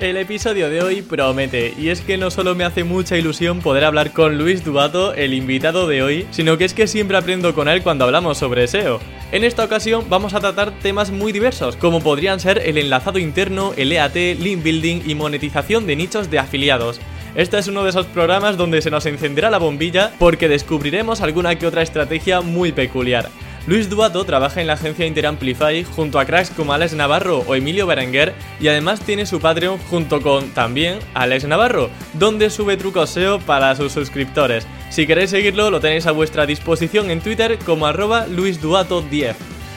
El episodio de hoy promete, y es que no solo me hace mucha ilusión poder hablar con Luis Dubato, el invitado de hoy, sino que es que siempre aprendo con él cuando hablamos sobre SEO. En esta ocasión vamos a tratar temas muy diversos, como podrían ser el enlazado interno, el EAT, link building y monetización de nichos de afiliados. Este es uno de esos programas donde se nos encenderá la bombilla porque descubriremos alguna que otra estrategia muy peculiar. Luis Duato trabaja en la agencia Interamplify junto a cracks como Alex Navarro o Emilio Berenguer y además tiene su Patreon junto con también Alex Navarro, donde sube trucos SEO para sus suscriptores. Si queréis seguirlo lo tenéis a vuestra disposición en Twitter como arroba luisduato10.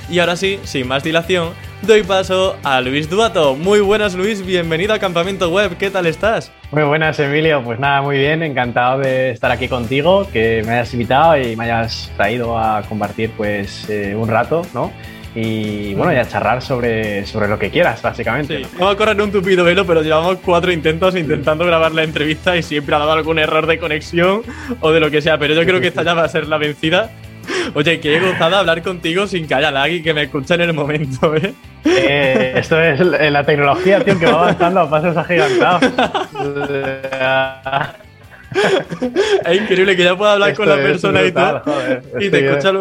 Y ahora sí, sin más dilación, doy paso a Luis Duato. Muy buenas Luis, bienvenido a Campamento Web, ¿qué tal estás? Muy buenas, Emilio. Pues nada, muy bien, encantado de estar aquí contigo, que me hayas invitado y me hayas traído a compartir pues eh, un rato, ¿no? Y bueno, ya charlar sobre, sobre lo que quieras, básicamente. Vamos a correr un tupido velo, pero llevamos cuatro intentos intentando grabar la entrevista y siempre ha dado algún error de conexión o de lo que sea, pero yo creo que esta ya va a ser la vencida. Oye, qué gozada hablar contigo sin que haya lag y que me escuchen en el momento, ¿eh? Eh esto es la tecnología, tío, que va avanzando a pasos agigantados. es increíble que ya pueda hablar con la persona y todo. y te escucha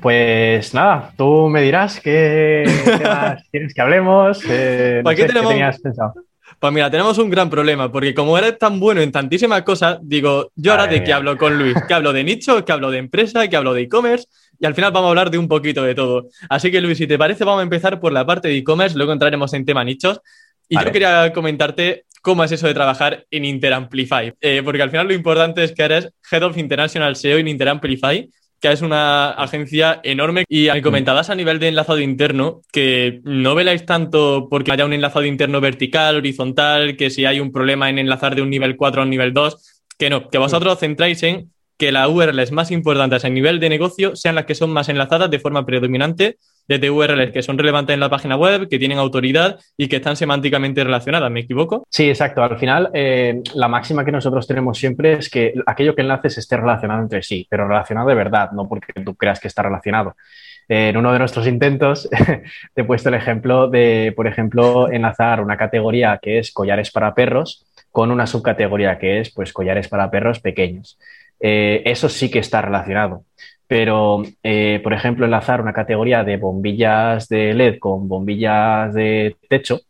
Pues nada, tú me dirás qué, más quieres que hablemos. Eh, ¿Para qué, tenemos... tenías pensado? Pues mira, tenemos un gran problema, porque como eres tan bueno en tantísimas cosas, digo, yo ahora de qué hablo con Luis, que hablo de nicho, que hablo de empresa, que hablo de e-commerce, y al final vamos a hablar de un poquito de todo. Así que Luis, si te parece, vamos a empezar por la parte de e-commerce, luego entraremos en tema nichos. Y yo quería comentarte cómo es eso de trabajar en Interamplify, eh, porque al final lo importante es que eres Head of International SEO en Interamplify, que es una agencia enorme. Y me comentabas a nivel de enlazado interno que no veláis tanto porque haya un enlazado interno vertical, horizontal, que si hay un problema en enlazar de un nivel 4 a un nivel 2, que no, que vosotros centráis en que las URLs más importantes a nivel de negocio sean las que son más enlazadas de forma predominante desde URLs que son relevantes en la página web, que tienen autoridad y que están semánticamente relacionadas. ¿Me equivoco? Sí, exacto. Al final, eh, la máxima que nosotros tenemos siempre es que aquello que enlaces esté relacionado entre sí, pero relacionado de verdad, no porque tú creas que está relacionado. Eh, en uno de nuestros intentos te he puesto el ejemplo de, por ejemplo, enlazar una categoría que es collares para perros con una subcategoría que es pues collares para perros pequeños. Eh, eso sí que está relacionado. Pero, eh, por ejemplo, enlazar una categoría de bombillas de LED con bombillas de techo,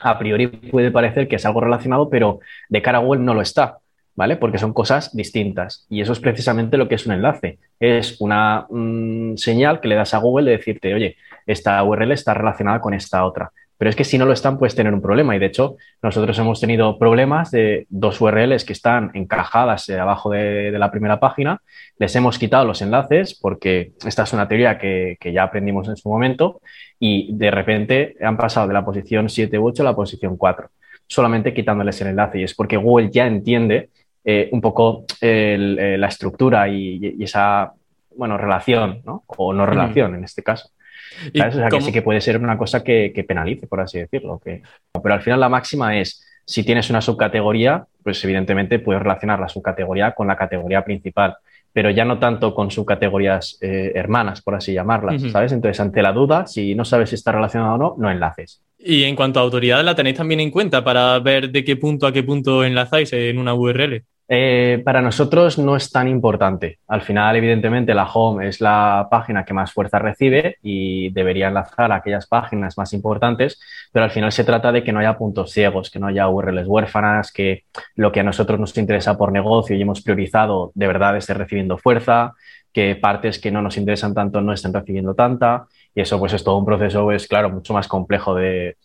a priori puede parecer que es algo relacionado, pero de cara a Google no lo está, ¿vale? Porque son cosas distintas. Y eso es precisamente lo que es un enlace. Es una mm, señal que le das a Google de decirte, oye, esta URL está relacionada con esta otra. Pero es que si no lo están, puedes tener un problema. Y de hecho, nosotros hemos tenido problemas de dos URLs que están encajadas eh, abajo de, la primera página. Les hemos quitado los enlaces porque esta es una teoría que, ya aprendimos en su momento y de repente han pasado de la posición 7 u 8 a la posición 4, solamente quitándoles el enlace. Y es porque Google ya entiende eh, un poco eh, la estructura y, esa bueno, relación, ¿no? o no relación en este caso. O sea, que sí que puede ser una cosa que, penalice, por así decirlo. Que... Pero al final la máxima es, si tienes una subcategoría, pues evidentemente puedes relacionar la subcategoría con la categoría principal, pero ya no tanto con subcategorías eh, hermanas, por así llamarlas, ¿sabes? Entonces, ante la duda, si no sabes si está relacionado o no, no enlaces. Y en cuanto a autoridad, ¿la tenéis también en cuenta para ver de qué punto a qué punto enlazáis en una URL? Eh, para nosotros no es tan importante. Al final, evidentemente, la home es la página que más fuerza recibe y debería enlazar a aquellas páginas más importantes, pero al final se trata de que no haya puntos ciegos, que no haya URLs huérfanas, que lo que a nosotros nos interesa por negocio y hemos priorizado de verdad esté recibiendo fuerza, que partes que no nos interesan tanto no estén recibiendo tanta. Y eso pues es todo un proceso, es claro, mucho más complejo de,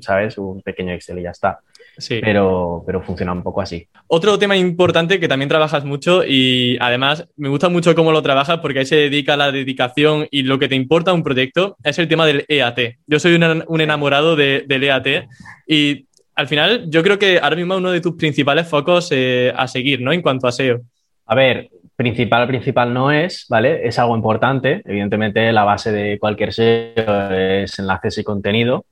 ¿sabes? Un pequeño Excel y ya está. Sí. Pero, pero funciona un poco así. Otro tema importante que también trabajas mucho y además me gusta mucho cómo lo trabajas porque ahí se dedica la dedicación y lo que te importa un proyecto es el tema del EAT. Yo soy un, enamorado del EAT y al final yo creo que ahora mismo es uno de tus principales focos eh, a seguir, ¿no? En cuanto a SEO. A ver, principal, principal no es, ¿vale? Es algo importante. Evidentemente, la base de cualquier SEO es enlaces y contenido,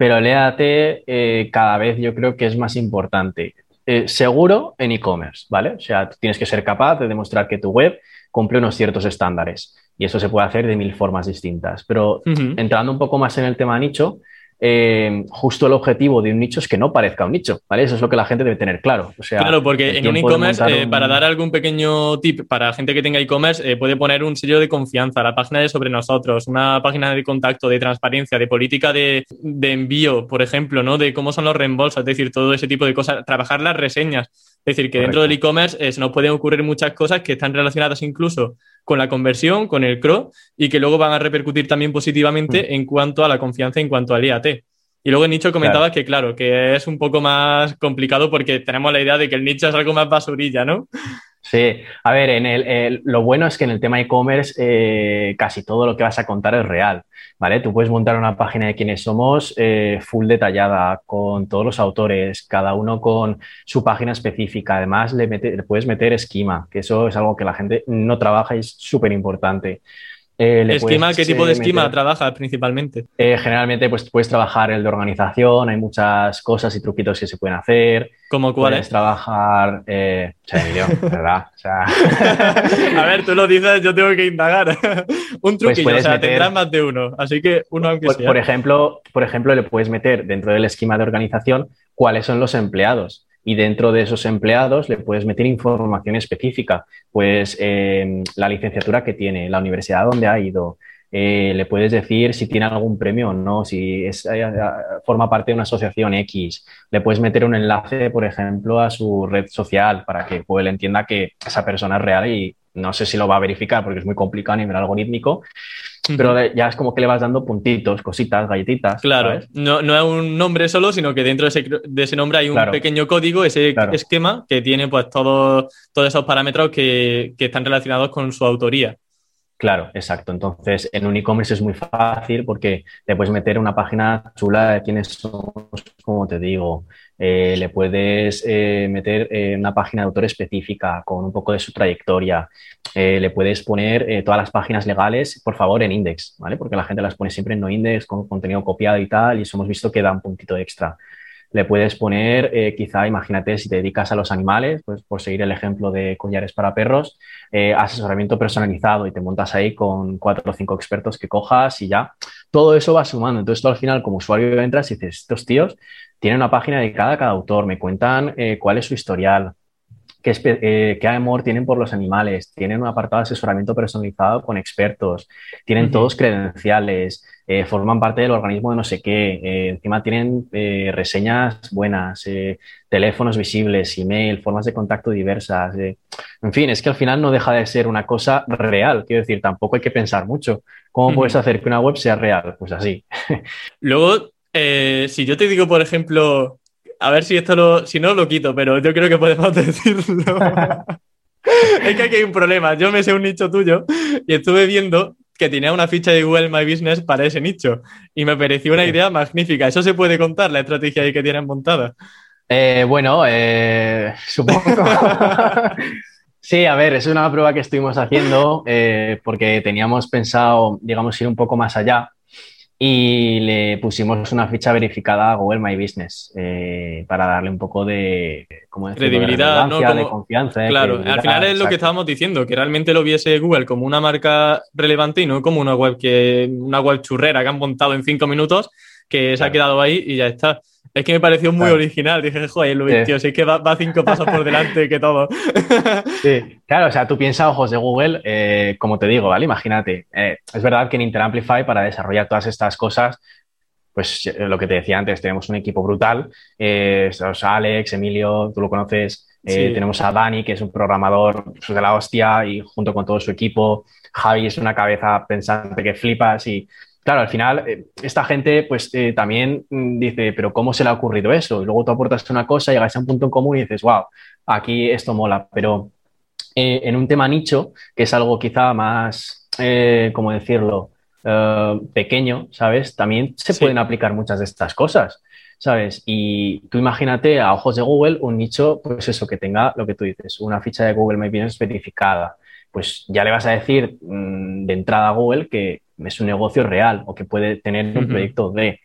pero el EAT eh, cada vez yo creo que es más importante. Eh, seguro en e-commerce, ¿vale? O sea, tienes que ser capaz de demostrar que tu web cumple unos ciertos estándares y eso se puede hacer de mil formas distintas. Pero entrando un poco más en el tema nicho, eh, justo el objetivo de un nicho es que no parezca un nicho, ¿vale? Eso es lo que la gente debe tener claro. O sea, claro, porque en un e-commerce, eh, para dar algún pequeño tip para gente que tenga e-commerce, eh, puede poner un sello de confianza, la página de sobre nosotros, una página de contacto, de transparencia, de política de, envío, por ejemplo, ¿no? De cómo son los reembolsos, es decir, todo ese tipo de cosas, trabajar las reseñas. Es decir, que dentro del e-commerce se nos pueden ocurrir muchas cosas que están relacionadas incluso con la conversión, con el CRO y que luego van a repercutir también positivamente mm. en cuanto a la confianza, en cuanto al IAT. Y luego nicho comentaba que, claro, que es un poco más complicado porque tenemos la idea de que el nicho es algo más basurilla, ¿no? Sí, a ver, en el, lo bueno es que en el tema e-commerce eh, casi todo lo que vas a contar es real, ¿vale? Tú puedes montar una página de quiénes somos eh, full detallada, con todos los autores, cada uno con su página específica. Además, le, le puedes meter esquema, que eso es algo que la gente no trabaja y es súper importante. Eh, ¿Esquema? ¿Qué tipo de esquema trabaja principalmente? Eh, generalmente pues, puedes trabajar el de organización, hay muchas cosas y truquitos que se pueden hacer. ¿Cómo cuáles? Puedes trabajar... Eh, ¿verdad? A ver, tú lo dices, yo tengo que indagar. Un pues truquillo, o sea, tendrás más de uno, así que uno aunque pues, sea. Por ejemplo, por ejemplo, le puedes meter dentro del esquema de organización cuáles son los empleados y dentro de esos empleados le puedes meter información específica, pues eh, la licenciatura que tiene, la universidad donde ha ido, eh, le puedes decir si tiene algún premio o no, si eh, forma parte de una asociación X, le puedes meter un enlace, por ejemplo, a su red social para que pues, él entienda que esa persona es real y no sé si lo va a verificar porque es muy complicado a nivel algorítmico, pero ya es como que le vas dando puntitos, cositas, galletitas. Claro, No, no es un nombre solo, sino que dentro de ese, nombre hay un pequeño código, ese esquema que tiene pues todos, todos esos parámetros que, que están relacionados con su autoría. Claro, exacto. Entonces, en un e-commerce es muy fácil porque le puedes meter una página chula de quiénes somos, como te digo. Eh, le puedes eh, meter eh, una página de autor específica con un poco de su trayectoria. le puedes poner todas las páginas legales, por favor, en index, ¿vale? Porque la gente las pone siempre en no index, con contenido copiado y tal, y eso hemos visto que da un puntito extra. Le puedes poner, quizá, imagínate, si te dedicas a los animales, pues por seguir el ejemplo de collares para perros, asesoramiento personalizado y te montas ahí con cuatro o cinco expertos que cojas y ya. Todo eso va sumando. Entonces, tú al final, como usuario, entras y dices, estos tíos tienen una página dedicada a cada autor, me cuentan eh, cuál es su historial, qué, qué, amor tienen por los animales, tienen un apartado de asesoramiento personalizado con expertos, tienen todos credenciales, eh, forman parte del organismo de no sé qué, eh, encima tienen eh, reseñas buenas, teléfonos visibles, email, formas de contacto diversas. en fin, es que al final no deja de ser una cosa real, quiero decir, tampoco hay que pensar mucho. ¿Cómo puedes hacer que una web sea real? Pues así. Luego, si yo te digo, por ejemplo, a ver si esto lo, si no lo quito, pero yo creo que podemos decirlo. es que aquí hay un problema. Yo me sé un nicho tuyo y estuve viendo que tenía una ficha de Google My Business para ese nicho. Y me pareció una idea magnífica. ¿Eso se puede contar, la estrategia ahí que tienen montada? Eh, bueno, eh, supongo. sí, a ver, es una prueba que estuvimos haciendo eh, porque teníamos pensado, digamos, ir un poco más allá y le pusimos una ficha verificada a Google My Business eh, para darle un poco de credibilidad, de, de confianza. Claro, al final es lo que estábamos diciendo, que realmente lo viese Google como una marca relevante y no como una web que una web churrera que han montado en cinco minutos, que se ha quedado ahí y ya está. Es que me pareció muy original. Dije, joder, Luis, tío, si es que va, cinco pasos por delante que todo. sí, claro, o sea, tú piensas ojos de Google, eh, como te digo, ¿vale? Imagínate. Eh, es verdad que en Interamplify, para desarrollar todas estas cosas, pues eh, lo que te decía antes, tenemos un equipo brutal. Eh, Alex, Emilio, tú lo conoces. Tenemos a Dani, que es un programador pues, de la hostia, y junto con todo su equipo. Javi es una cabeza pensante que flipas y claro, al final, eh, esta gente pues eh, también mm, dice, pero ¿cómo se le ha ocurrido eso? Y luego tú aportas una cosa, llegas a un punto en común y dices, wow, aquí esto mola, pero eh, en un tema nicho, que es algo quizá más, ¿cómo decirlo? pequeño, ¿sabes? También se pueden aplicar muchas de estas cosas. ¿sabes? Y tú imagínate a ojos de Google un nicho, pues eso, que tenga lo que tú dices, una ficha de Google My Business verificada. Pues ya le vas a decir mm, de entrada a Google que es un negocio real o que puede tener un proyecto de.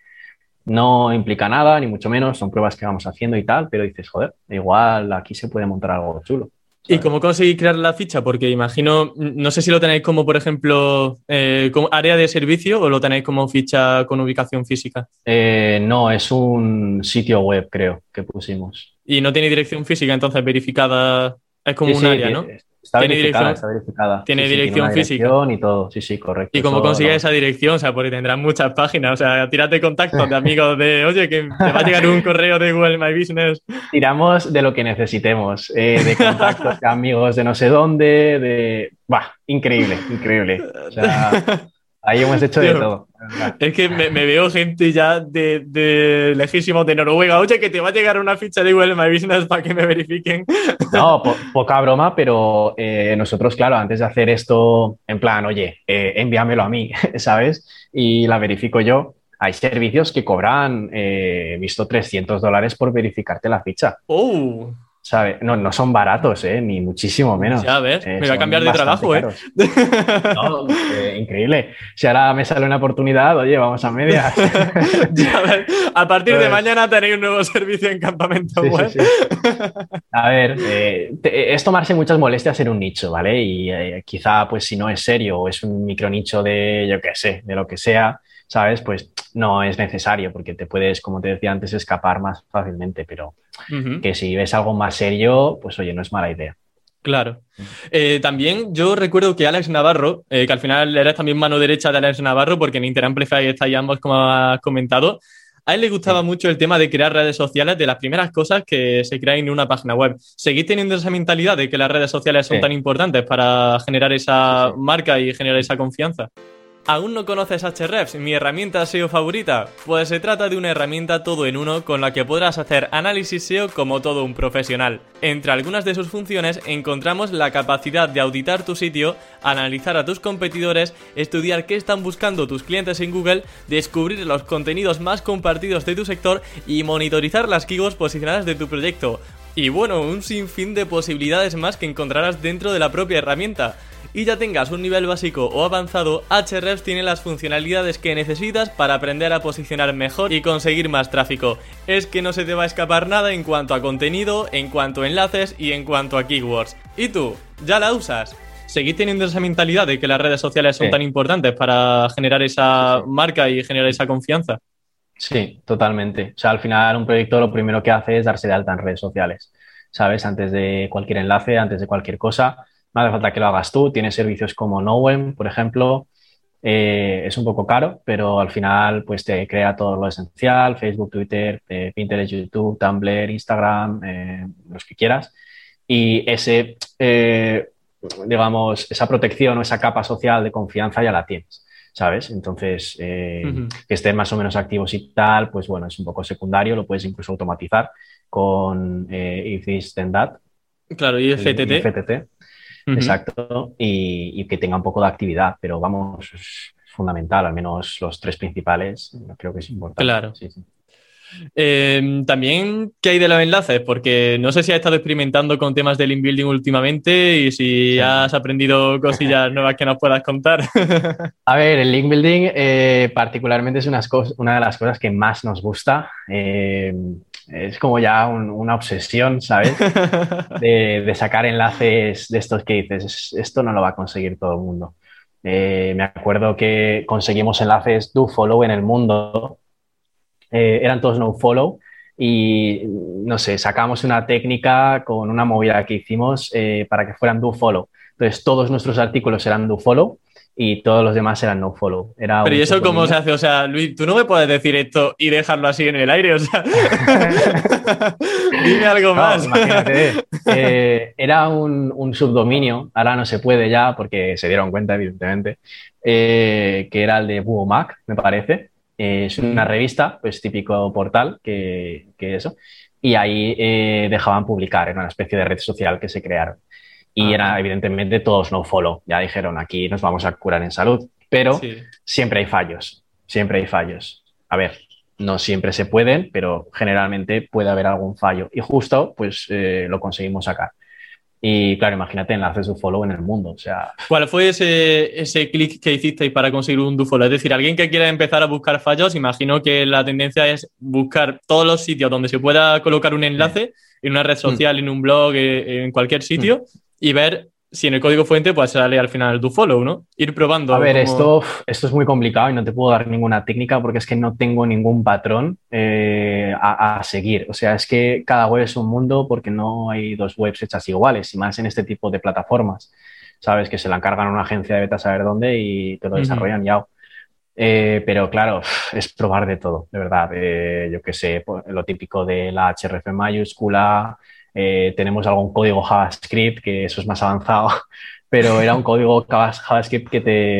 No implica nada, ni mucho menos, son pruebas que vamos haciendo y tal, pero dices, joder, igual aquí se puede montar algo chulo. ¿Y cómo conseguís crear la ficha? Porque imagino, no sé si lo tenéis como, por ejemplo, eh, como área de servicio o lo tenéis como ficha con ubicación física. Eh, no, es un sitio web, creo, que pusimos. ¿Y no tiene dirección física entonces verificada? Es como un área, ¿no? Está tiene verificada, dirección, está verificada. Tiene dirección física. y todo, sí, sí, correcto. ¿Y cómo consigues esa dirección? O sea, porque tendrás muchas páginas. O sea, tírate contactos de amigos de, oye, que te va a llegar un correo de Google My Business. Tiramos de lo que necesitemos, eh, de contactos de amigos de no sé dónde, de... Bah, increíble, increíble. O sea, Ahí hemos hecho de todo. Es que me, veo gente ya de, de, lejísimos de Noruega. Oye, que te va a llegar una ficha de Google My Business para que me verifiquen. No, poca broma, pero eh, nosotros, claro, antes de hacer esto, en plan, oye, eh, envíamelo a mí, ¿sabes? Y la verifico yo. Hay servicios que cobran, eh, visto 300 dólares por verificarte la ficha. ¡Oh! No, no son baratos, ¿eh? ni muchísimo menos. Ya ves, eh, me voy a cambiar de trabajo, ¿eh? No, eh, increíble. Si ahora me sale una oportunidad, oye, vamos a medias. a partir de pues mañana tenéis un nuevo servicio en campamento web. a ver, es tomarse muchas molestias en un nicho, ¿vale? Y quizá, pues si no es serio o es un micro nicho de, yo qué sé, de lo que sea, ¿sabes? Pues no es necesario porque te puedes, como te decía antes, escapar más fácilmente, pero que si ves algo más serio, pues oye, no es mala idea. Claro. Eh, también yo recuerdo que Alex Navarro, eh, que al final eres también mano derecha de Alex Navarro, porque en Interamplify estáis ambos, como has comentado, a él le gustaba mucho el tema de crear redes sociales, de las primeras cosas que se crean en una página web. ¿Seguís teniendo esa mentalidad de que las redes sociales son tan importantes para generar esa marca y generar esa confianza? ¿Aún no conoces Hrefs, mi herramienta SEO favorita? Pues se trata de una herramienta todo en uno con la que podrás hacer análisis SEO como todo un profesional. Entre algunas de sus funciones encontramos la capacidad de auditar tu sitio, analizar a tus competidores, estudiar qué están buscando tus clientes en Google, descubrir los contenidos más compartidos de tu sector y monitorizar las keywords posicionadas de tu proyecto. Y bueno, un sinfín de posibilidades más que encontrarás dentro de la propia herramienta y ya tengas un nivel básico o avanzado, Ahrefs tiene las funcionalidades que necesitas para aprender a posicionar mejor y conseguir más tráfico. Es que no se te va a escapar nada en cuanto a contenido, en cuanto a enlaces y en cuanto a keywords. ¿Y tú? ¿Ya la usas? ¿Seguís teniendo esa mentalidad de que las redes sociales son tan importantes para generar esa marca y generar esa confianza? Sí, totalmente. O sea, al final un proyecto lo primero que hace es darse de alta en redes sociales, ¿sabes? Antes de cualquier enlace, antes de cualquier cosa no hace falta que lo hagas tú. Tienes servicios como Nowem, por ejemplo. Eh, es un poco caro, pero al final pues te crea todo lo esencial, Facebook, Twitter, eh, Pinterest, YouTube, Tumblr, Instagram, eh, los que quieras. Y ese, digamos, esa protección o esa capa social de confianza ya la tienes, ¿sabes? Entonces, que estén más o menos activos y tal, pues bueno, es un poco secundario, lo puedes incluso automatizar con If This Then That. Claro, y FTT. Exacto, y, que tenga un poco de actividad, pero vamos, es fundamental, al menos los tres principales, creo que es importante. Claro. Em, también, ¿qué hay de los enlaces? Porque no sé si has estado experimentando con temas del inbuilding últimamente y si has aprendido cosillas nuevas que nos puedas contar. A ver, el link building eh, particularmente es una, una, de las cosas que más nos gusta. Eh, es como ya una obsesión, ¿sabes? De, sacar enlaces de estos que dices, esto no lo va a conseguir todo el mundo. Eh, me acuerdo que conseguimos enlaces do follow en el mundo, eh, eran todos no follow y no sé, sacamos una técnica con una movida que hicimos eh, para que fueran do follow. Entonces todos nuestros artículos eran do follow y todos los demás eran no follow. Era Pero ¿y eso cómo se hace? O sea, Luis, tú no me puedes decir esto y dejarlo así en el aire, o sea, dime algo más. Imagínate, eh, era un, subdominio, ahora no se puede ya porque se dieron cuenta, evidentemente, eh, que era el de Mac, me parece. Eh, es una revista, pues típico portal que, que eso. Y ahí dejaban publicar, era una especie de red social que se crearon. Y era evidentemente todos no follow. Ya dijeron, aquí nos vamos a curar en salud. Pero siempre hay fallos, siempre hay fallos. A ver, no siempre se pueden, pero generalmente puede haber algún fallo. Y justo, pues eh, lo conseguimos sacar. Y claro, imagínate enlaces de follow en el mundo. O sea... ¿Cuál fue ese, ese clic que hicisteis para conseguir un do follow? Es decir, alguien que quiera empezar a buscar fallos, imagino que la tendencia es buscar todos los sitios donde se pueda colocar un enlace, en una red mm. social, en un blog, eh, en cualquier sitio, mm y ver si en el código fuente pues sale al final do follow, ¿no? Ir probando. A ver, esto, esto es muy complicado y no te puedo dar ninguna técnica porque es que no tengo ningún patrón eh, a, seguir. O sea, es que cada web es un mundo porque no hay dos webs hechas iguales y más en este tipo de plataformas. Sabes que se la encargan a una agencia de beta a saber dónde y te lo desarrollan ya. Eh, pero claro, es probar de todo, de verdad. Eh, yo qué sé, pues, lo típico de la href mayúscula, eh, tenemos algún código JavaScript, que eso es más avanzado, pero era un código JavaScript que te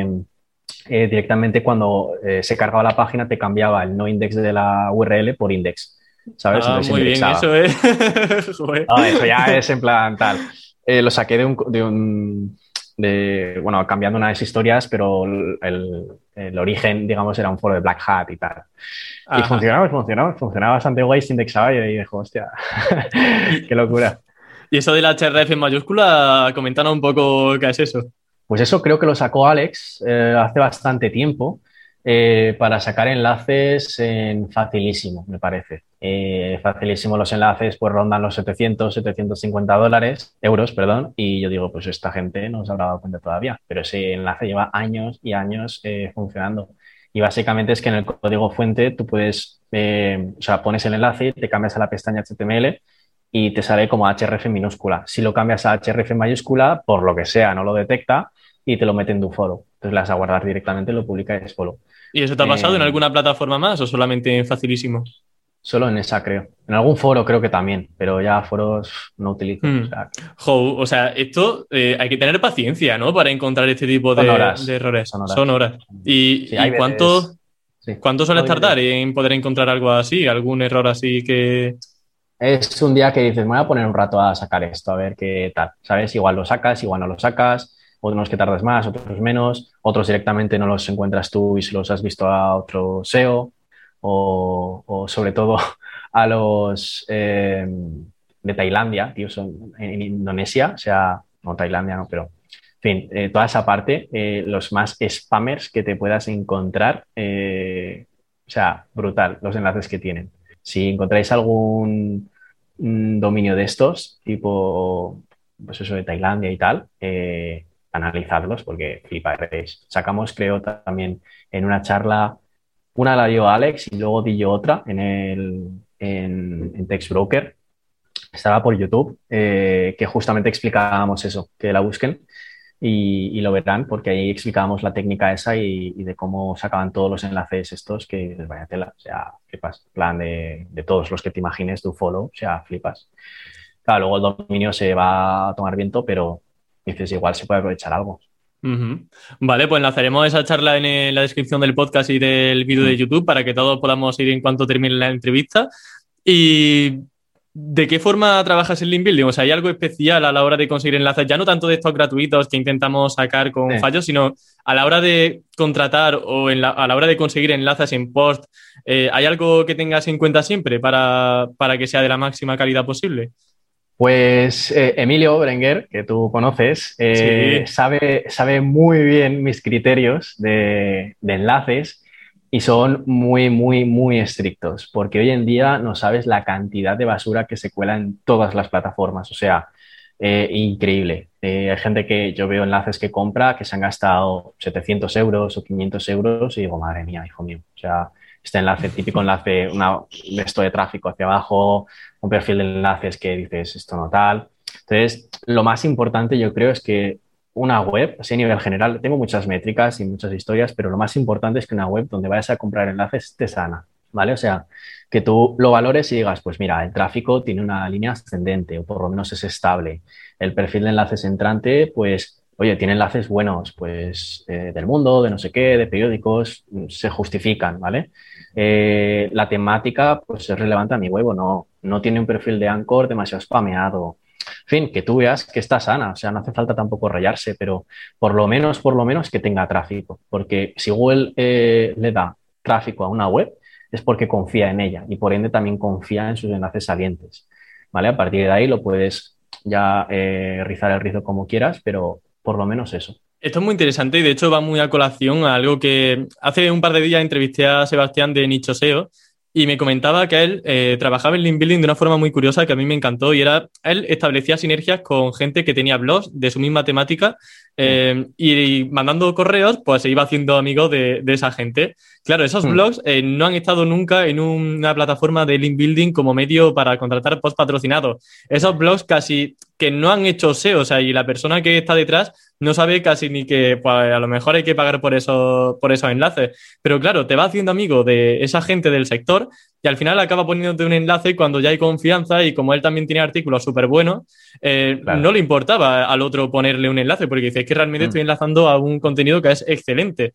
eh, directamente cuando eh, se cargaba la página te cambiaba el no index de la URL por index. ¿Sabes? Ah, muy bien, eso es. eso ya es en plan tal. lo saqué de un, de un de, bueno, cambiando unas historias, pero el, el, origen, digamos, era un foro de Black Hat y tal. Y funcionaba, funcionaba, funcionaba bastante guay, se indexaba y ahí dijo, hostia, qué locura. Y eso de la href en mayúscula, comentanos un poco qué es eso. Pues eso creo que lo sacó Alex eh, hace bastante tiempo eh, para sacar enlaces en facilísimo, me parece. Eh, facilísimo los enlaces, pues rondan los 700, 750 dólares, euros, perdón, y yo digo, pues esta gente no se habrá dado cuenta todavía, pero ese enlace lleva años y años eh, funcionando. Y básicamente es que en el código fuente tú puedes, o sea, pones el enlace, te cambias a la pestaña HTML y te sale como href minúscula. Si lo cambias a href mayúscula, por lo que sea, no lo detecta y te lo mete en tu foro. Entonces le vas a guardar directamente, lo publica y es follow. ¿Y eso te ha pasado en eh, alguna plataforma más o solamente en Facilísimo? Solo en esa, creo. En algún foro creo que también, pero ya foros no utilizo. Hmm. O, sea, esto eh, hay que tener paciencia, ¿no? Para encontrar este tipo de, errores. Son horas. ¿Y, cuánto, cuánto suele tardar en poder encontrar algo así? ¿Algún error así que...? Es un día que dices, me voy a poner un rato a sacar esto, a ver qué tal. ¿Sabes? Igual lo sacas, igual no lo sacas unos que tardas más, otros menos, otros directamente no los encuentras tú y se los has visto a otro SEO, o, sobre todo a los eh, de Tailandia, tío, son en Indonesia, o sea, no Tailandia, no, pero en fin, eh, toda esa parte, eh, los más spammers que te puedas encontrar, o sea, brutal los enlaces que tienen. Si encontráis algún mm, dominio de estos, tipo, pues eso de Tailandia y tal, analizarlos porque fliparéis. Sacamos, creo, también en una charla, una la dio Alex y luego di yo otra en, el, en, Text Broker. Estaba por YouTube, eh, que justamente explicábamos eso, que la busquen y, lo verán, porque ahí explicábamos la técnica esa y, de cómo sacaban todos los enlaces estos, que vaya tela, o sea, flipas, plan de, de todos los que te imagines, tu follow, o sea, flipas. Claro, luego el dominio se va a tomar viento, pero dices, igual se puede aprovechar algo. Vale, pues enlazaremos esa charla en la descripción del podcast y del vídeo de YouTube para que todos podamos ir en cuanto termine la entrevista. ¿Y de qué forma trabajas en link building? O sea, ¿hay algo especial a la hora de conseguir enlaces? Ya no tanto de estos gratuitos que intentamos sacar con fallos, sino a la hora de contratar o a la hora de conseguir enlaces en post. Eh, ¿Hay algo que tengas en cuenta siempre para, para que sea de la máxima calidad posible? Pues eh, Emilio Berenguer, que tú conoces, eh, sabe, sabe muy bien mis criterios de, enlaces y son muy, muy, muy estrictos, porque hoy en día no sabes la cantidad de basura que se cuela en todas las plataformas, o sea, eh, increíble. hay gente que yo veo enlaces que compra que se han gastado 700 euros o 500 euros y digo, madre mía, hijo mío, o sea, este enlace, típico enlace, una, de tráfico hacia abajo, un perfil de enlaces que dices esto no tal. Entonces, lo más importante yo creo es que una web, así a nivel general, tengo muchas métricas y muchas historias, pero lo más importante es que una web donde vayas a comprar enlaces esté sana, ¿vale? O sea, que tú lo valores y digas, pues mira, el tráfico tiene una línea ascendente o por lo menos es estable. El perfil de enlaces entrante, pues, oye, tiene enlaces buenos, pues, eh, del mundo, de no sé qué, de periódicos, se justifican, ¿vale? Eh, la temática, pues, es relevante a mi web o no. No tiene un perfil de Anchor demasiado spameado en fin, que tú veas que está sana, o sea, no hace falta tampoco rayarse, pero por lo menos, por lo menos que tenga tráfico, porque si Google eh, le da tráfico a una web es porque confía en ella y por ende también confía en sus enlaces salientes, ¿vale? A partir de ahí lo puedes ya eh, rizar el rizo como quieras, pero por lo menos eso. Esto es muy interesante y de hecho va muy a colación a algo que hace un par de días entrevisté a Sebastián de Nicho SEO y me comentaba que él eh, trabajaba en link building de una forma muy curiosa que a mí me encantó y era, él establecía sinergias con gente que tenía blogs de su misma temática eh, y, mandando correos, pues se iba haciendo amigo de, esa gente. Claro, esos mm. blogs eh, no han estado nunca en una plataforma de link building como medio para contratar post patrocinados. Esos blogs casi que no han hecho SEO, o sea, y la persona que está detrás no sabe casi ni que pues, a lo mejor hay que pagar por, eso, por esos enlaces. Pero claro, te va haciendo amigo de esa gente del sector y al final acaba poniéndote un enlace cuando ya hay confianza y como él también tiene artículos súper buenos, eh, no le importaba al otro ponerle un enlace porque dice, es que realmente mm. estoy enlazando a un contenido que es excelente.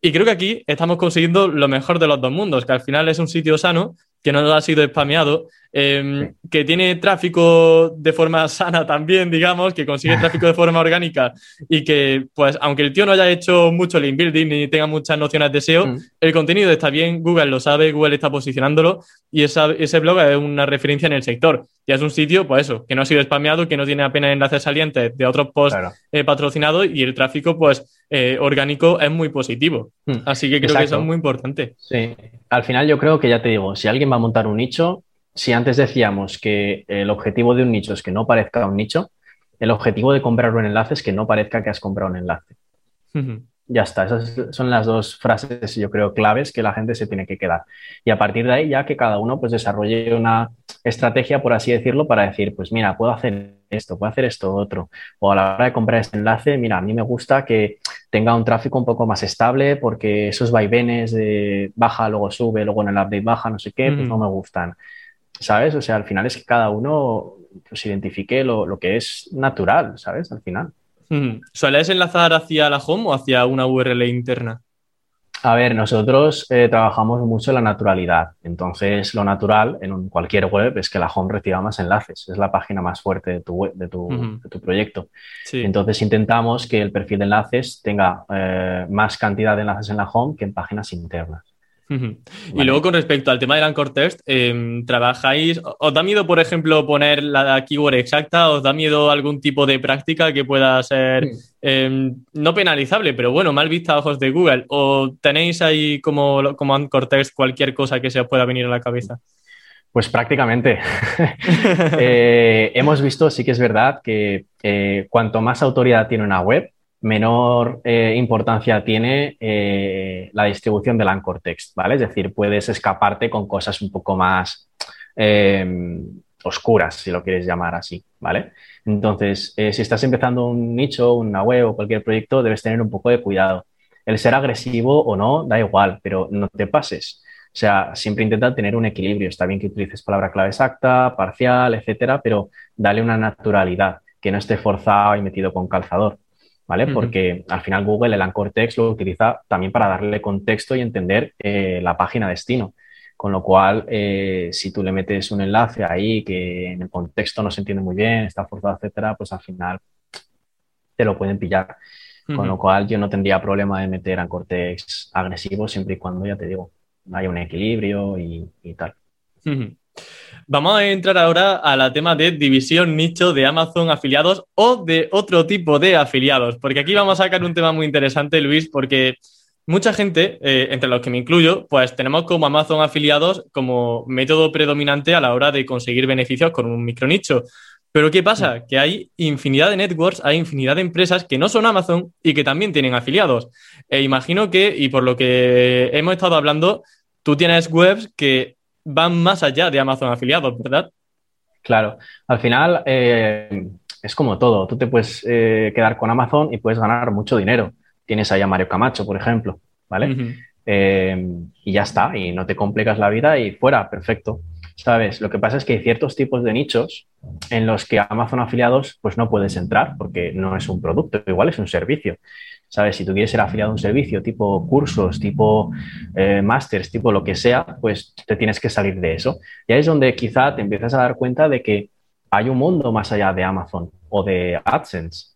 Y creo que aquí estamos consiguiendo lo mejor de los dos mundos, que al final es un sitio sano, que no ha sido spameado, em, que tiene tráfico de forma sana también, digamos, que consigue tráfico de forma orgánica y que, pues, aunque el tío no haya hecho mucho link building ni tenga muchas nociones de SEO, mm. el contenido está bien, Google lo sabe, Google está posicionándolo y ese blog es una referencia en el sector. Y es un sitio, pues eso, que no ha sido spameado, que no tiene apenas enlaces salientes de otros posts eh, patrocinados y el tráfico, pues, eh, orgánico es muy positivo. Mm. Así que creo que eso es muy importante. Sí, al final yo creo que ya te digo, si alguien va a montar un nicho, si antes decíamos que el objetivo de un nicho es que no parezca un nicho, el objetivo de comprar un enlace es que no parezca que has comprado un enlace ya está. Esas son las dos frases, yo creo, claves que la gente se tiene que quedar. Y a partir de ahí ya que cada uno pues desarrolle una estrategia, por así decirlo, para decir, pues mira, puedo hacer esto, puedo hacer esto otro. O a la hora de comprar este enlace, mira, a mí me gusta que tenga un tráfico un poco más estable porque esos vaivenes de baja, luego sube, luego en el update baja, no sé qué, pues no me gustan. ¿Sabes? O sea, al final es que cada uno pues identifique lo, lo que es natural, ¿sabes? Al final. ¿Sueles enlazar hacia la home o hacia una URL interna? A ver, nosotros eh, trabajamos mucho en la naturalidad. Entonces, lo natural en cualquier web es que la home reciba más enlaces. Es la página más fuerte de tu, web, de tu, proyecto. Entonces, intentamos que el perfil de enlaces tenga eh, más cantidad de enlaces en la home que en páginas internas. Y luego con respecto al tema del anchor text, em, ¿trabajáis? ¿Os da miedo, por ejemplo, poner la keyword exacta? ¿Os da miedo algún tipo de práctica que pueda ser em, no penalizable, pero bueno, mal vista a ojos de Google? ¿O tenéis ahí como, como anchor text cualquier cosa que se os pueda venir a la cabeza? Pues prácticamente. Eh, hemos visto, sí que es verdad, que eh, cuanto más autoridad tiene una web, menor eh, importancia tiene eh, la distribución del anchor text, ¿vale? Es decir, puedes escaparte con cosas un poco más em, oscuras, si lo quieres llamar así, ¿vale? Entonces, eh, si estás empezando un nicho, una web o cualquier proyecto, debes tener un poco de cuidado. El ser agresivo o no, da igual, pero no te pases. O sea, siempre intenta tener un equilibrio. Está bien que utilices palabra clave exacta, parcial, etcétera, pero dale una naturalidad, que no esté forzado y metido con calzador. ¿Vale? Porque al final Google el anchor text lo utiliza también para darle contexto y entender eh, la página destino. Con lo cual, eh, si tú le metes un enlace ahí que en el contexto no se entiende muy bien, está forzado, etcétera, pues al final te lo pueden pillar. Con lo cual, yo no tendría problema de meter anchor text agresivo siempre y cuando, ya te digo, haya un equilibrio y, tal. Vamos a entrar ahora a la tema de división nicho de Amazon afiliados o de otro tipo de afiliados, porque aquí vamos a sacar un tema muy interesante, Luis, porque mucha gente, eh, entre los que me incluyo, pues tenemos como Amazon afiliados como método predominante a la hora de conseguir beneficios con un micronicho. Pero ¿qué pasa? Que hay infinidad de networks, hay infinidad de empresas que no son Amazon y que también tienen afiliados. E imagino que, y por lo que hemos estado hablando, tú tienes webs que van más allá de Amazon afiliados, ¿verdad? Claro, al final eh, es como todo. Tú te puedes eh, quedar con Amazon y puedes ganar mucho dinero. Tienes ahí a Mario Camacho, por ejemplo, ¿vale? Eh, y ya está, y no te complicas la vida y fuera, perfecto. ¿Sabes? Lo que pasa es que hay ciertos tipos de nichos en los que Amazon afiliados pues no puedes entrar porque no es un producto, igual es un servicio. ¿Sabes? Si tú quieres ser afiliado a un servicio tipo cursos, tipo eh, másters, tipo lo que sea, pues te tienes que salir de eso. Y ahí es donde quizá te empiezas a dar cuenta de que hay un mundo más allá de Amazon o de AdSense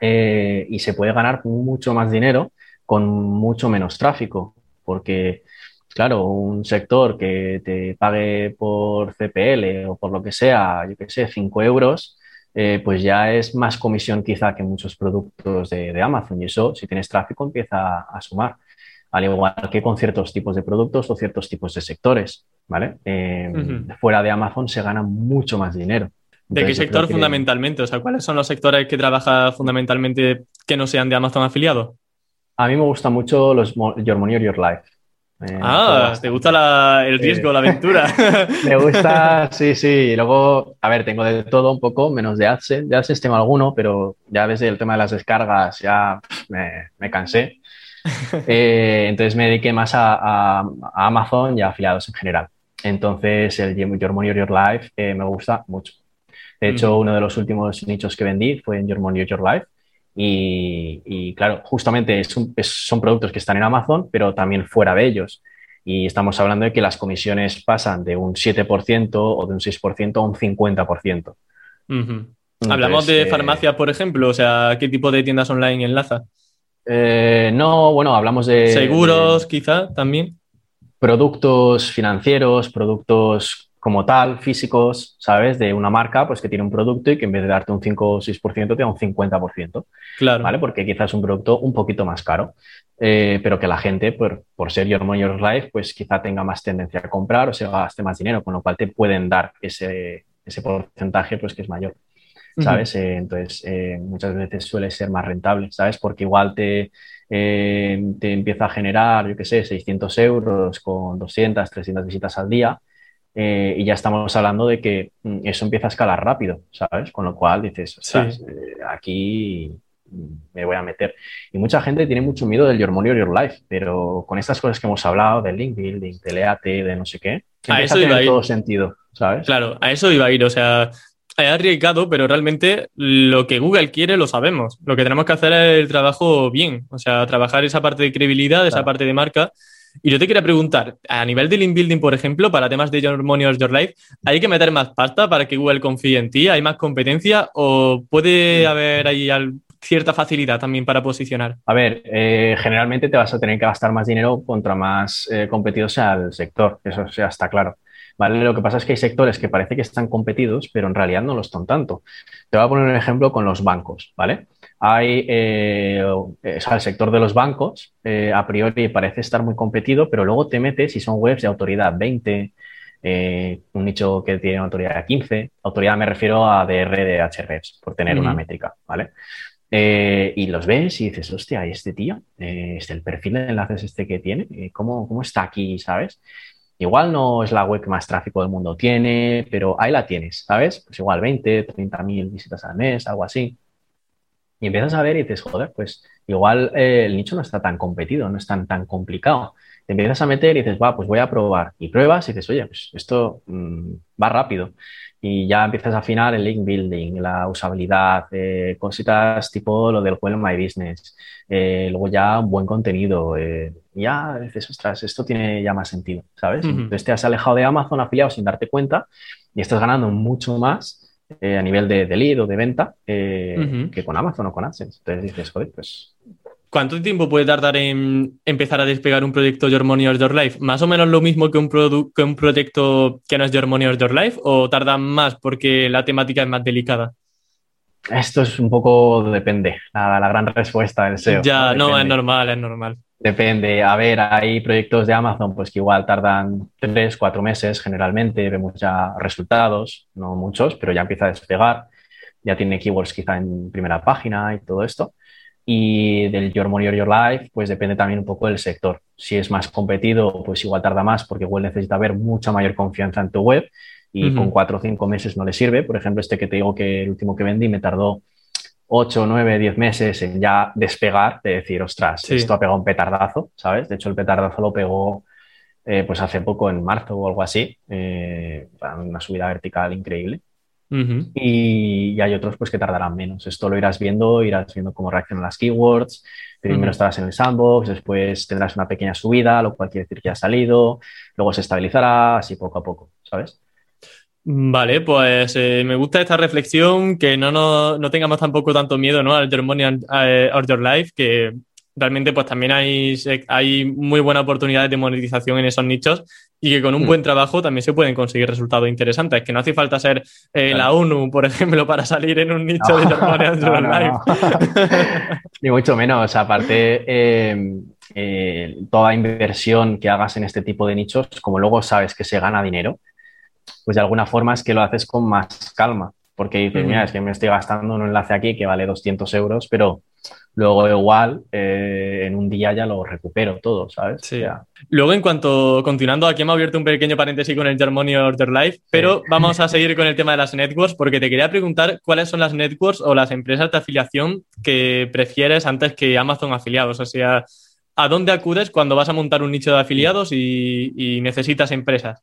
eh, y se puede ganar mucho más dinero con mucho menos tráfico, porque, claro, un sector que te pague por CPL o por lo que sea, yo qué sé, 5 euros, eh, pues ya es más comisión quizá que muchos productos de, Amazon y eso, si tienes tráfico, empieza a sumar, al igual que con ciertos tipos de productos o ciertos tipos de sectores, ¿vale? Eh, fuera de Amazon se gana mucho más dinero. ¿De qué sector fundamentalmente? O sea, ¿cuáles son los sectores que trabaja fundamentalmente que no sean de Amazon afiliado? A mí me gusta mucho los Your Money or Your Life. Eh, ah, ¿te gusta el riesgo, la aventura? me gusta, sí, sí. Y luego, a ver, tengo de todo un poco, menos de AdSense. De AdSense tengo alguno, pero ya ves el tema de las descargas, ya me, cansé. Eh, entonces me dediqué más a, Amazon y a afiliados en general. Entonces, el Your Money or Your Life eh, me gusta mucho. De hecho, uno de los últimos nichos que vendí fue en Your Money or Your Life. Y, claro, justamente son productos que están en Amazon, pero también fuera de ellos. Y estamos hablando de que las comisiones pasan de un 7% o de un 6% a un 50%. Hablamos de eh, farmacia, por ejemplo, o sea, ¿qué tipo de tiendas online enlaza? Eh, no, bueno, hablamos de... Seguros, quizá, también. Productos financieros, productos como tal, físicos, ¿sabes? De una marca, pues que tiene un producto y que en vez de darte un 5 o 6%, te da un 50%. Claro. ¿Vale? Porque quizás es un producto un poquito más caro, eh, pero que la gente, por, por ser Your Money Your Life, pues quizá tenga más tendencia a comprar o se gaste más dinero, con lo cual te pueden dar ese, ese porcentaje, pues que es mayor. ¿Sabes? Eh, entonces, eh, muchas veces suele ser más rentable, ¿sabes? Porque igual te, te empieza a generar, yo qué sé, 600 euros con 200, 300 visitas al día eh, y ya estamos hablando de que mm, eso empieza a escalar rápido, ¿sabes? Con lo cual dices, eh, aquí me voy a meter. Y mucha gente tiene mucho miedo del Your Money or Your Life, pero con estas cosas que hemos hablado, del link building, del EAT, de no sé qué, a eso iba a ir. todo sentido, ¿sabes? Claro, a eso iba a ir, o sea, he arriesgado, pero realmente lo que Google quiere lo sabemos. Lo que tenemos que hacer es el trabajo bien, o sea, trabajar esa parte de credibilidad, esa parte de marca y yo te quería preguntar, a nivel de link building, por ejemplo, para temas de Your Money or Your Life, ¿hay que meter más pasta para que Google confíe en ti? ¿Hay más competencia o puede haber ahí cierta facilidad también para posicionar? A ver, eh, generalmente te vas a tener que gastar más dinero contra más eh, competidos sea el sector, eso ya está claro. ¿Vale? Lo que pasa es que hay sectores que parece que están competidos, pero en realidad no lo están tanto. Te voy a poner un ejemplo con los bancos, ¿vale? Hay eh, el sector de los bancos, eh, a priori parece estar muy competido, pero luego te metes y son webs de autoridad 20, eh, un nicho que tiene autoridad 15, autoridad me refiero a DR de HREFs, por tener una métrica, ¿vale? y los ves y dices, hostia, ¿y este tío? este, el perfil de enlaces este que tiene, ¿cómo, ¿cómo está aquí, sabes? Igual no es la web que más tráfico del mundo tiene, pero ahí la tienes, ¿sabes? Pues igual 20, 30 mil visitas al mes, algo así. Y empiezas a ver y dices, joder, pues igual eh, el nicho no está tan competido, no es tan, tan complicado. Te empiezas a meter y dices, va, pues voy a probar. Y pruebas y dices, oye, pues esto mm, va rápido. Y ya empiezas a afinar el link building, la usabilidad, eh, cositas tipo lo del Well My Business. Eh, luego ya buen contenido. ya dices, ostras, esto tiene ya más sentido, ¿sabes? Entonces te has alejado de Amazon afiliado sin darte cuenta y estás ganando mucho más eh, a nivel de, lead o de venta eh, que con Amazon o con AdSense. Entonces dices, joder, pues... ¿Cuánto tiempo puede tardar en empezar a despegar un proyecto Your Money or Your Life? ¿Más o menos lo mismo que un, que un proyecto que no es Your Money or Your Life? ¿O tarda más porque la temática es más delicada? Esto es un poco, depende, la, la gran respuesta del SEO. Ya, no, es normal, es normal. Depende. A ver, hay proyectos de Amazon pues que igual tardan tres, cuatro meses generalmente, vemos ya resultados, no muchos, pero ya empieza a despegar, ya tiene keywords quizá en primera página y todo esto. Y del Your Money or Your Life, pues depende también un poco del sector. Si es más competido, pues igual tarda más porque igual necesita ver mucha mayor confianza en tu web y con cuatro o cinco meses no le sirve. Por ejemplo, este que te digo que el último que vendí me tardó 8, 9, 10 meses en ya despegar, de decir, ostras, esto ha pegado un petardazo, ¿sabes? De hecho, el petardazo lo pegó eh, pues hace poco, en marzo o algo así, eh, una subida vertical increíble. y, hay otros pues que tardarán menos. Esto lo irás viendo, irás viendo cómo reaccionan las keywords. Primero estarás en el sandbox, después tendrás una pequeña subida, lo cual quiere decir que ha salido, luego se estabilizará, así poco a poco, ¿sabes? Vale, pues eh, me gusta esta reflexión, que no, no, tengamos tampoco tanto miedo ¿no? al Money eh, Order Life, que realmente pues también hay, hay muy buenas oportunidades de monetización en esos nichos y que con un mm. buen trabajo también se pueden conseguir resultados interesantes, que no hace falta ser eh, la ONU, por ejemplo, para salir en un nicho de Money Order Life. Ni mucho menos, aparte... toda inversión que hagas en este tipo de nichos, como luego sabes que se gana dinero, pues de alguna forma es que lo haces con más calma, porque dices, mira, es que me estoy gastando un enlace aquí que vale 200 euros, pero luego igual eh, en un día ya lo recupero todo, ¿sabes? Sí. Luego, en cuanto, continuando, aquí hemos abierto un pequeño paréntesis con el Germany Order Life, pero vamos a seguir con el tema de las networks, porque te quería preguntar cuáles son las networks o las empresas de afiliación que prefieres antes que Amazon afiliados, o sea, ¿a dónde acudes cuando vas a montar un nicho de afiliados y necesitas empresas?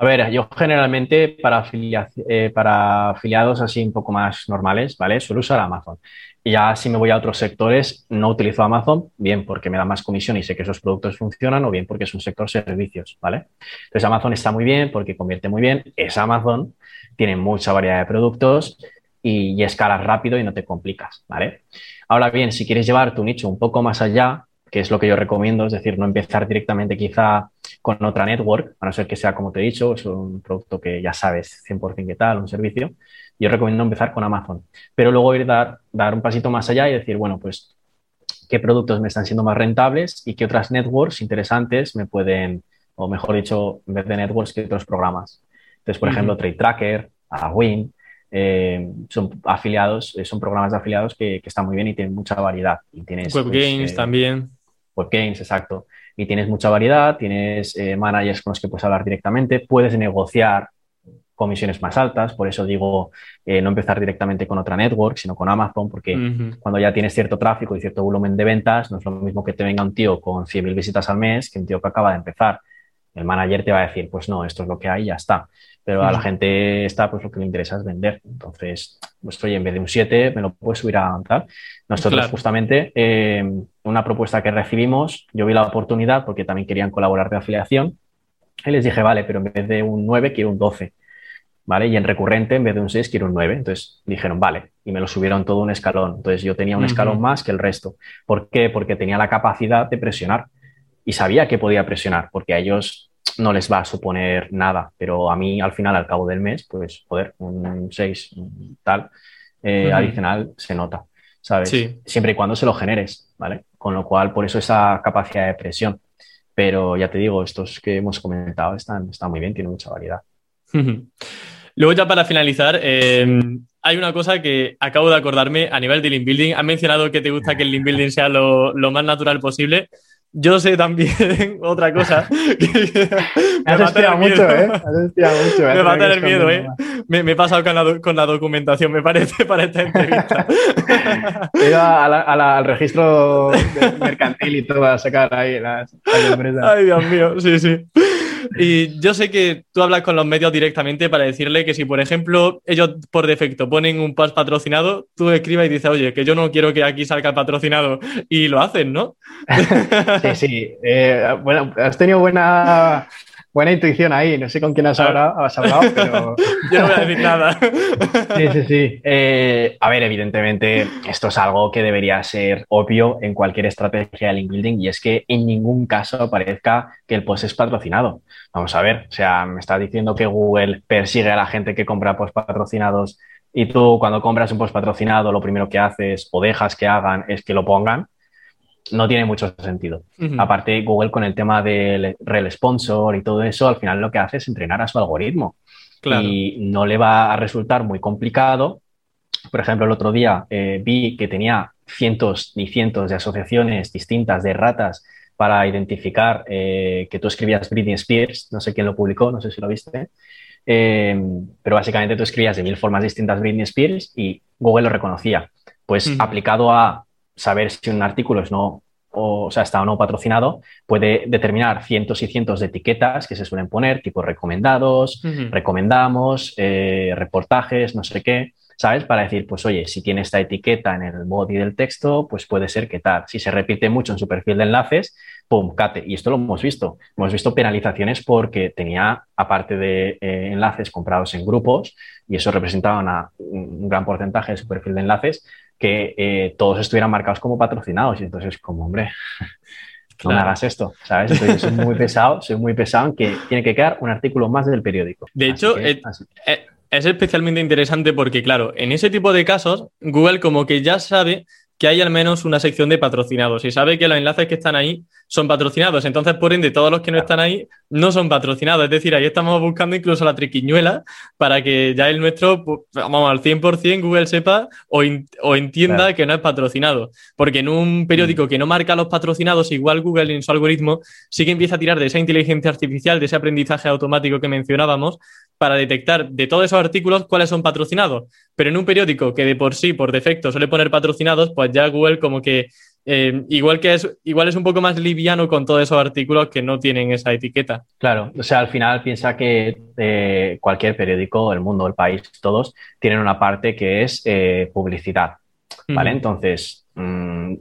A ver, yo generalmente para, eh, para afiliados así un poco más normales, ¿vale? Suelo usar Amazon. Y ya si me voy a otros sectores, no utilizo Amazon, bien porque me da más comisión y sé que esos productos funcionan, o bien porque es un sector servicios, ¿vale? Entonces Amazon está muy bien porque convierte muy bien, es Amazon, tiene mucha variedad de productos y, y escalas rápido y no te complicas, ¿vale? Ahora bien, si quieres llevar tu nicho un poco más allá, que es lo que yo recomiendo, es decir, no empezar directamente quizá con otra network, a no ser que sea, como te he dicho, es un producto que ya sabes 100% qué tal, un servicio. Yo recomiendo empezar con Amazon, pero luego ir a dar, un pasito más allá y decir, bueno, pues, ¿qué productos me están siendo más rentables y qué otras networks interesantes me pueden, o mejor dicho, en vez de networks, que otros programas? Entonces, por ejemplo, Trade Tracker, Win, eh, son afiliados, eh, son programas de afiliados que, están muy bien y tienen mucha variedad. Y tienes, Web pues, Games eh, también. Web Games, exacto y tienes mucha variedad, tienes eh, managers con los que puedes hablar directamente, puedes negociar comisiones más altas, por eso digo eh, no empezar directamente con otra network, sino con Amazon, porque cuando ya tienes cierto tráfico y cierto volumen de ventas, no es lo mismo que te venga un tío con 100.000 visitas al mes que un tío que acaba de empezar. El manager te va a decir, pues no, esto es lo que hay ya está. Pero a la gente está, pues lo que le interesa es vender. Entonces, pues oye, en vez de un 7, me lo puedes subir a tal. Nosotros justamente, eh, una propuesta que recibimos, yo vi la oportunidad porque también querían colaborar de afiliación y les dije, vale, pero en vez de un 9 quiero un 12. ¿Vale? Y en recurrente, en vez de un 6, quiero un 9. Entonces dijeron, vale, y me lo subieron todo un escalón. Entonces yo tenía un escalón más que el resto. ¿Por qué? Porque tenía la capacidad de presionar y sabía que podía presionar, porque a ellos no les va a suponer nada, pero a mí al final, al cabo del mes, pues poder un 6 tal eh, adicional se nota, ¿sabes? Siempre y cuando se lo generes, ¿vale? Con lo cual, por eso esa capacidad de presión. Pero ya te digo, estos que hemos comentado están, están muy bien, tienen mucha variedad. Luego ya para finalizar, em, hay una cosa que acabo de acordarme a nivel de link building. Has mencionado que te gusta que el link building sea lo, lo más natural posible. Yo sé también otra cosa. me has estirado mucho, ¿eh? mucho. Me va a tener miedo, ¿eh? Me, me, he pasado con la, con la, documentación, me parece, para esta entrevista. He ido al registro mercantil y todo a sacar ahí las, las empresas. Ay, Dios mío, sí, sí. Y yo sé que tú hablas con los medios directamente para decirle que si, por ejemplo, ellos por defecto ponen un post patrocinado, tú escribas y dices, oye, que yo no quiero que aquí salga patrocinado y lo hacen, ¿no? sí, sí. Eh, bueno, has tenido buena buena intuición ahí. No sé con quién has hablado, has hablado pero. Yo no voy a decir nada. sí, sí, sí. Eh, a ver, evidentemente, esto es algo que debería ser obvio en cualquier estrategia de link building y es que en ningún caso parezca que el post es patrocinado. Vamos a ver, o sea, me estás diciendo que Google persigue a la gente que compra post patrocinados y tú cuando compras un post patrocinado lo primero que haces o dejas que hagan es que lo pongan no tiene mucho sentido. Aparte, Google con el tema del rel sponsor y todo eso, al final lo que hace es entrenar a su algoritmo. Y no le va a resultar muy complicado. Por ejemplo, el otro día eh, vi que tenía cientos y cientos de asociaciones distintas de ratas para identificar eh, que tú escribías Britney Spears, no sé quién lo publicó, no sé si lo viste, eh, pero básicamente tú escribías de mil formas distintas Britney Spears y Google lo reconocía. Pues aplicado a saber si un artículo es no o, sea, está o no patrocinado, puede determinar cientos y cientos de etiquetas que se suelen poner, tipo recomendados, recomendamos, eh, reportajes, no sé qué, ¿sabes? Para decir, pues oye, si tiene esta etiqueta en el body del texto, pues puede ser que tal. Si se repite mucho en su perfil de enlaces, ¡pum! Cate. Y esto lo hemos visto. Hemos visto penalizaciones porque tenía, aparte de eh, enlaces comprados en grupos, y eso representaba un gran porcentaje de su perfil de enlaces, que eh, todos estuvieran marcados como patrocinados. Y entonces, como, hombre, no me hagas esto, ¿sabes? Entonces, soy muy pesado, soy muy pesado en que tiene que quedar un artículo más del periódico. De hecho, eh, eh, es especialmente interesante porque, claro, en ese tipo de casos, Google como que ya sabe que hay al menos una sección de patrocinados y sabe que los enlaces que están ahí son patrocinados. Entonces, por ende, todos los que no están ahí no son patrocinados. Es decir, ahí estamos buscando incluso la triquiñuela para que ya el nuestro, pues, vamos, al 100% Google sepa o, entienda que no es patrocinado. Porque en un periódico mm. que no marca los patrocinados, igual Google en su algoritmo sí que empieza a tirar de esa inteligencia artificial, de ese aprendizaje automático que mencionábamos, para detectar de todos esos artículos cuáles son patrocinados. Pero en un periódico que de por sí, por defecto, suele poner patrocinados, pues ya Google como que eh, igual que es, igual es un poco más liviano con todos esos artículos que no tienen esa etiqueta. Claro, o sea, al final piensa que eh, cualquier periódico, el mundo, el país, todos tienen una parte que es eh, publicidad, ¿vale? Entonces, mm,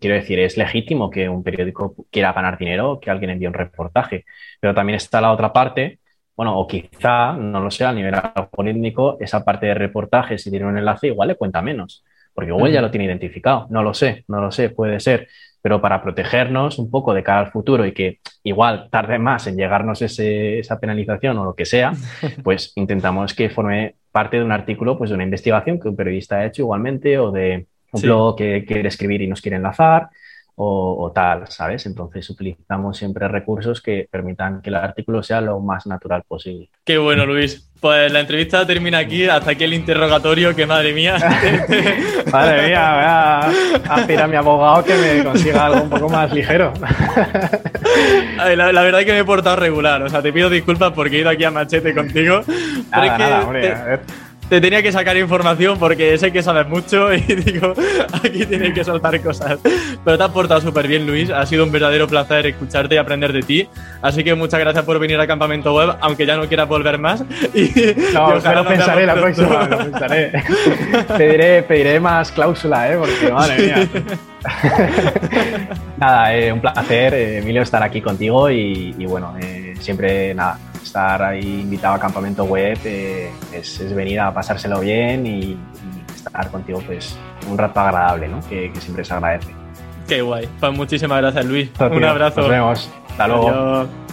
quiero decir, es legítimo que un periódico quiera ganar dinero, que alguien envíe un reportaje, pero también está la otra parte bueno, o quizá, no lo sé, a nivel algorítmico, esa parte de reportaje, si tiene un enlace, igual le cuenta menos porque Google ya lo tiene identificado. No lo sé, no lo sé, puede ser. Pero para protegernos un poco de cara al futuro y que igual tarde más en llegarnos esa penalización o lo que sea, pues intentamos que forme parte de un artículo, pues de una investigación que un periodista ha hecho igualmente o de un blog que quiere escribir y nos quiere enlazar o, tal, ¿sabes? Entonces utilizamos siempre recursos que permitan que el artículo sea lo más natural posible. Qué bueno, Luis. Pues la entrevista termina aquí, hasta aquí el interrogatorio, que madre mía. madre mía, voy a, pedir a mi abogado que me consiga algo un poco más ligero. la, verdad es que me he portado regular, o sea, te pido disculpas porque he ido aquí a machete contigo. Nada, nada, hombre, a ver te tenía que sacar información porque sé que sabes mucho y digo, aquí tienes que soltar cosas. Pero te has portado súper bien, Luis. Ha sido un verdadero placer escucharte y aprender de ti. Así que muchas gracias por venir al campamento web, aunque ya no quieras volver más. Y, no, lo pensaré la próxima, lo pensaré. pediré, pediré más cláusula, ¿eh? porque madre mía. nada, eh, un placer, eh, Emilio, estar aquí contigo y, bueno, eh, siempre nada, estar ahí invitado a campamento web es, venir a pasárselo bien y, estar contigo pues un rato agradable, ¿no? Que, siempre se agradece. Qué guay. Pues muchísimas gracias, Luis. un abrazo. Nos vemos. Hasta luego.